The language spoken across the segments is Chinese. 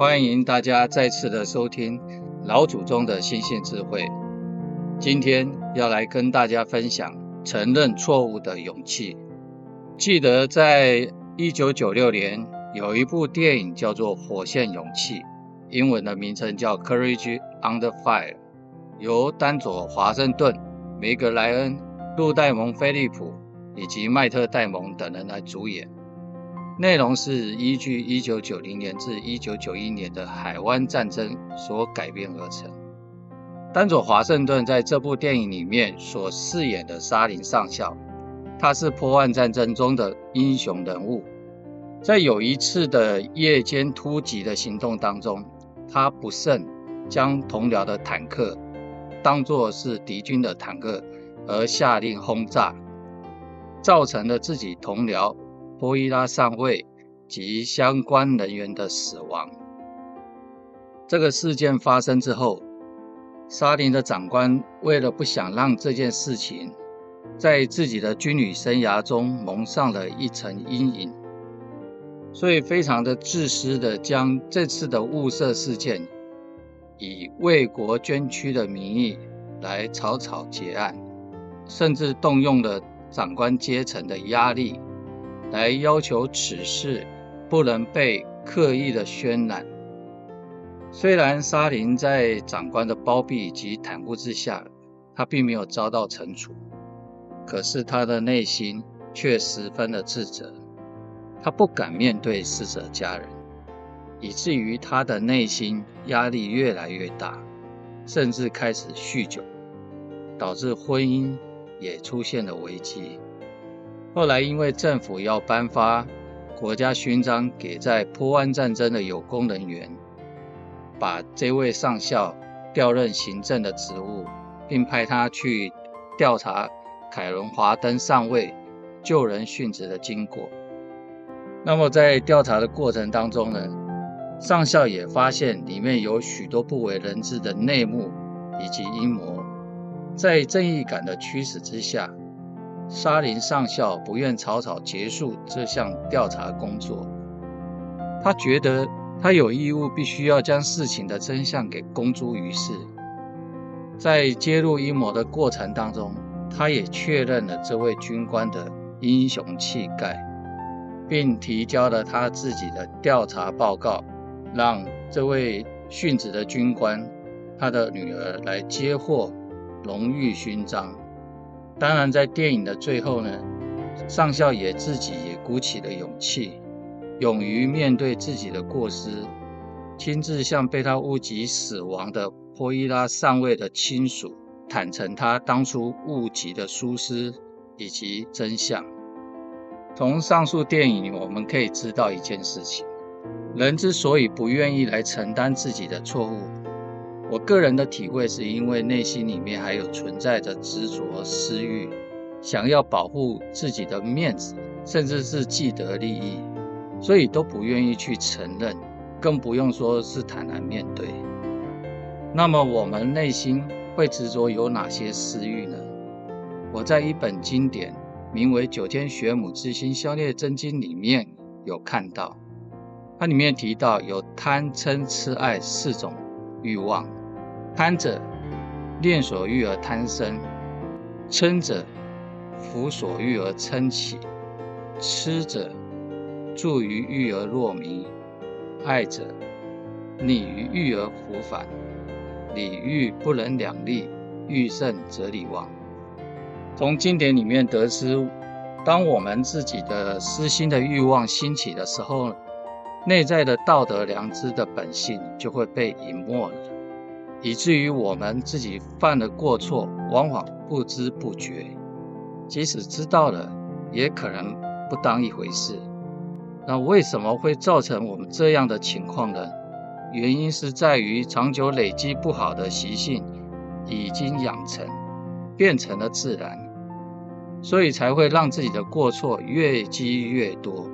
欢迎大家再次的收听老祖宗的心性智慧。今天要来跟大家分享承认错误的勇气。记得在一九九六年有一部电影叫做《火线勇气》，英文的名称叫《Courage Under Fire》，由丹佐华盛顿、梅格莱恩、路戴蒙·菲利普以及迈特·戴蒙等人来主演。内容是依据一九九零年至一九九一年的海湾战争所改编而成。丹佐华盛顿在这部电影里面所饰演的沙林上校，他是波湾战争中的英雄人物。在有一次的夜间突击的行动当中，他不慎将同僚的坦克当作是敌军的坦克而下令轰炸，造成了自己同僚。波伊拉上尉及相关人员的死亡。这个事件发生之后，沙林的长官为了不想让这件事情在自己的军旅生涯中蒙上了一层阴影，所以非常的自私的将这次的雾社事件以为国捐躯的名义来草草结案，甚至动用了长官阶层的压力。来要求此事不能被刻意的渲染。虽然沙林在长官的包庇及袒护之下，他并没有遭到惩处，可是他的内心却十分的自责。他不敢面对死者家人，以至于他的内心压力越来越大，甚至开始酗酒，导致婚姻也出现了危机。后来，因为政府要颁发国家勋章给在波湾战争的有功人员，把这位上校调任行政的职务，并派他去调查凯伦·华登上尉救人殉职的经过。那么，在调查的过程当中呢，上校也发现里面有许多不为人知的内幕以及阴谋。在正义感的驱使之下，沙林上校不愿草草结束这项调查工作，他觉得他有义务必须要将事情的真相给公诸于世。在揭露阴谋的过程当中，他也确认了这位军官的英雄气概，并提交了他自己的调查报告，让这位殉职的军官他的女儿来接获荣誉勋章。当然，在电影的最后呢，上校也自己也鼓起了勇气，勇于面对自己的过失，亲自向被他误击死亡的波伊拉上尉的亲属坦诚他当初误击的疏失以及真相。从上述电影我们可以知道一件事情：人之所以不愿意来承担自己的错误。我个人的体会是因为内心里面还有存在着执着、私欲，想要保护自己的面子，甚至是既得利益，所以都不愿意去承认，更不用说是坦然面对。那么我们内心会执着有哪些私欲呢？我在一本经典名为《九天玄母之心消孽真经》里面有看到，它里面提到有贪嗔痴爱四种欲望。贪者，恋所欲而贪生；嗔者，服所欲而嗔起；痴者，住于欲而若迷；爱者，溺于欲而弗返。理欲不能两立，欲胜则理亡。从经典里面得知，当我们自己的私心的欲望兴起的时候，内在的道德良知的本性就会被隐没了。以至于我们自己犯的过错，往往不知不觉，即使知道了，也可能不当一回事。那为什么会造成我们这样的情况呢？原因是在于长久累积不好的习性已经养成，变成了自然，所以才会让自己的过错越积越多，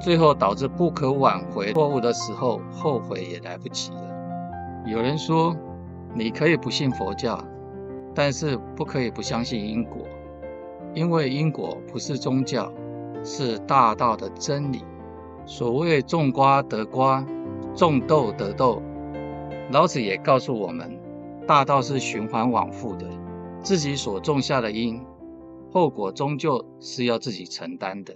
最后导致不可挽回错误的时候，后悔也来不及了。有人说，你可以不信佛教，但是不可以不相信因果，因为因果不是宗教，是大道的真理。所谓种瓜得瓜，种豆得豆。老子也告诉我们，大道是循环往复的，自己所种下的因，后果终究是要自己承担的。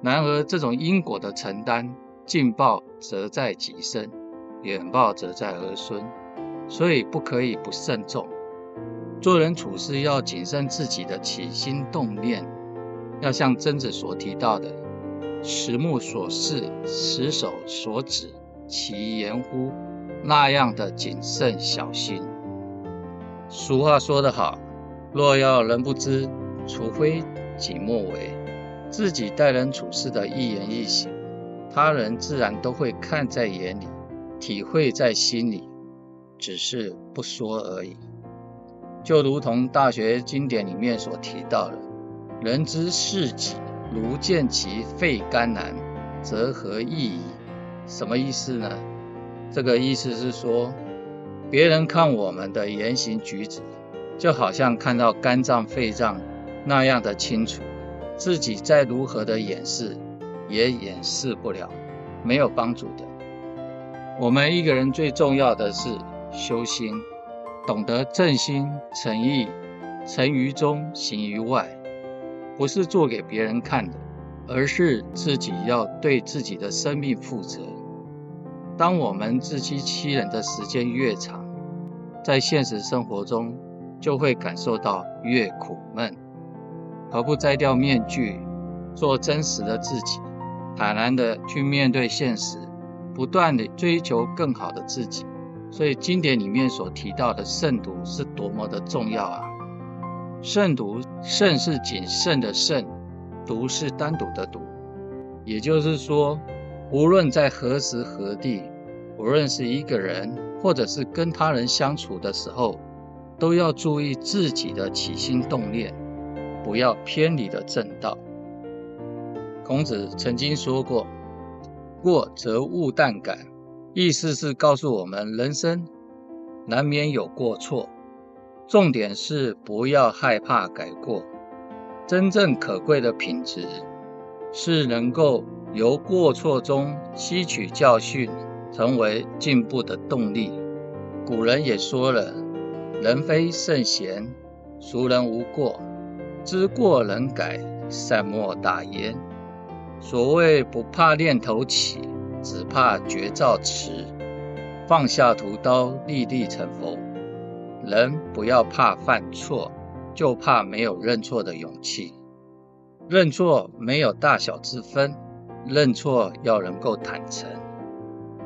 然而，这种因果的承担，近报则在己身，远报则在儿孙，所以不可以不慎重。做人处事要谨慎自己的起心动念，要像曾子所提到的“十目所视，十手所指，其言乎”那样的谨慎小心。俗话说得好：“若要人不知，除非己莫为。”自己待人处事的一言一行，他人自然都会看在眼里，体会在心里，只是不说而已。就如同大学经典里面所提到的，“人之视己，如见其肺肝胆，则何益矣？”什么意思呢？这个意思是说，别人看我们的言行举止，就好像看到肝脏、肺脏那样的清楚，自己再如何的掩饰，也掩饰不了，没有帮助的。我们一个人最重要的是修心。懂得正心诚意，诚于中，行于外，不是做给别人看的，而是自己要对自己的生命负责。当我们自欺欺人的时间越长，在现实生活中就会感受到越苦闷。何不摘掉面具，做真实的自己，坦然的去面对现实，不断的追求更好的自己？所以经典里面所提到的慎独是多么的重要啊！慎独，慎是谨慎的慎，独是单独的独。也就是说，无论在何时何地，无论是一个人，或者是跟他人相处的时候，都要注意自己的起心动念，不要偏离了正道。孔子曾经说过：“过则勿惮改。”意思是告诉我们，人生难免有过错，重点是不要害怕改过。真正可贵的品质，是能够由过错中吸取教训，成为进步的动力。古人也说了：“人非圣贤，孰人无过？知过能改，善莫大焉。”所谓不怕念头起。只怕觉照迟，放下屠刀，立地成佛。人不要怕犯错，就怕没有认错的勇气。认错没有大小之分，认错要能够坦诚。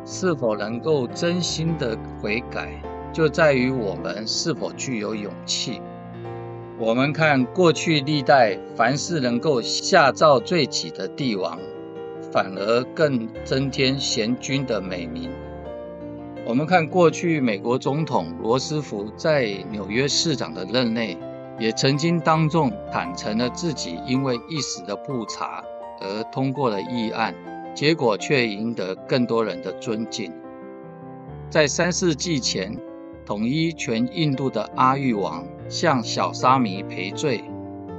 是否能够真心的悔改，就在于我们是否具有勇气。我们看过去历代，凡是能够下诏罪己的帝王。反而更增添贤君的美名。我们看过去美国总统罗斯福在纽约市长的任内，也曾经当众坦诚了自己因为一时的不察而通过了议案，结果却赢得更多人的尊敬。在三世纪前，统一全印度的阿育王向小沙弥赔罪，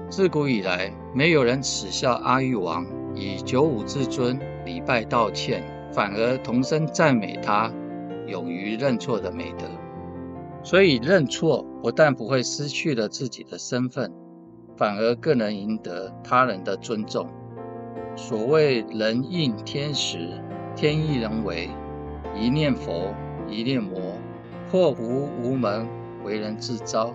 自古以来没有人耻笑阿育王。以九五至尊礼拜道歉，反而同声赞美他勇于认错的美德。所以认错不但不会失去了自己的身份，反而更能赢得他人的尊重。所谓人应天时，天意人为，一念佛，一念魔，祸福无门，为人自招。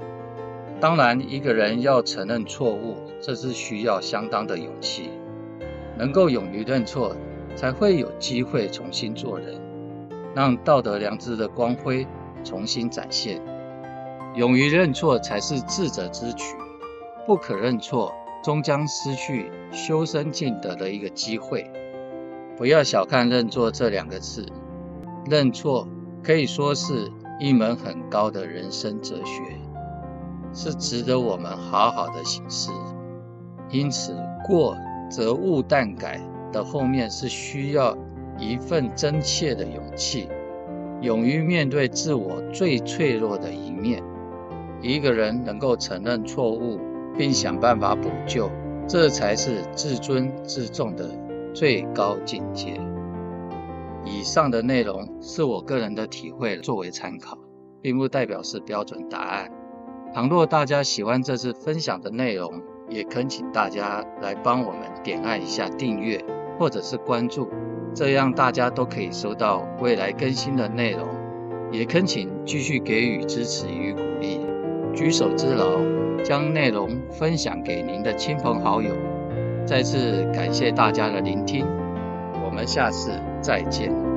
当然，一个人要承认错误，这是需要相当的勇气。能够勇于认错，才会有机会重新做人，让道德良知的光辉重新展现。勇于认错才是智者之举，不可认错，终将失去修身尽德的一个机会。不要小看认错这两个字，认错可以说是一门很高的人生哲学，是值得我们好好的省思。因此，过。则勿惮改的后面是需要一份真切的勇气，勇于面对自我最脆弱的一面。一个人能够承认错误，并想办法补救，这才是自尊自重的最高境界。以上的内容是我个人的体会，作为参考，并不代表是标准答案。倘若大家喜欢这次分享的内容，也恳请大家来帮我们点按一下订阅或者是关注，这样大家都可以收到未来更新的内容。也恳请继续给予支持与鼓励，举手之劳，将内容分享给您的亲朋好友。再次感谢大家的聆听，我们下次再见。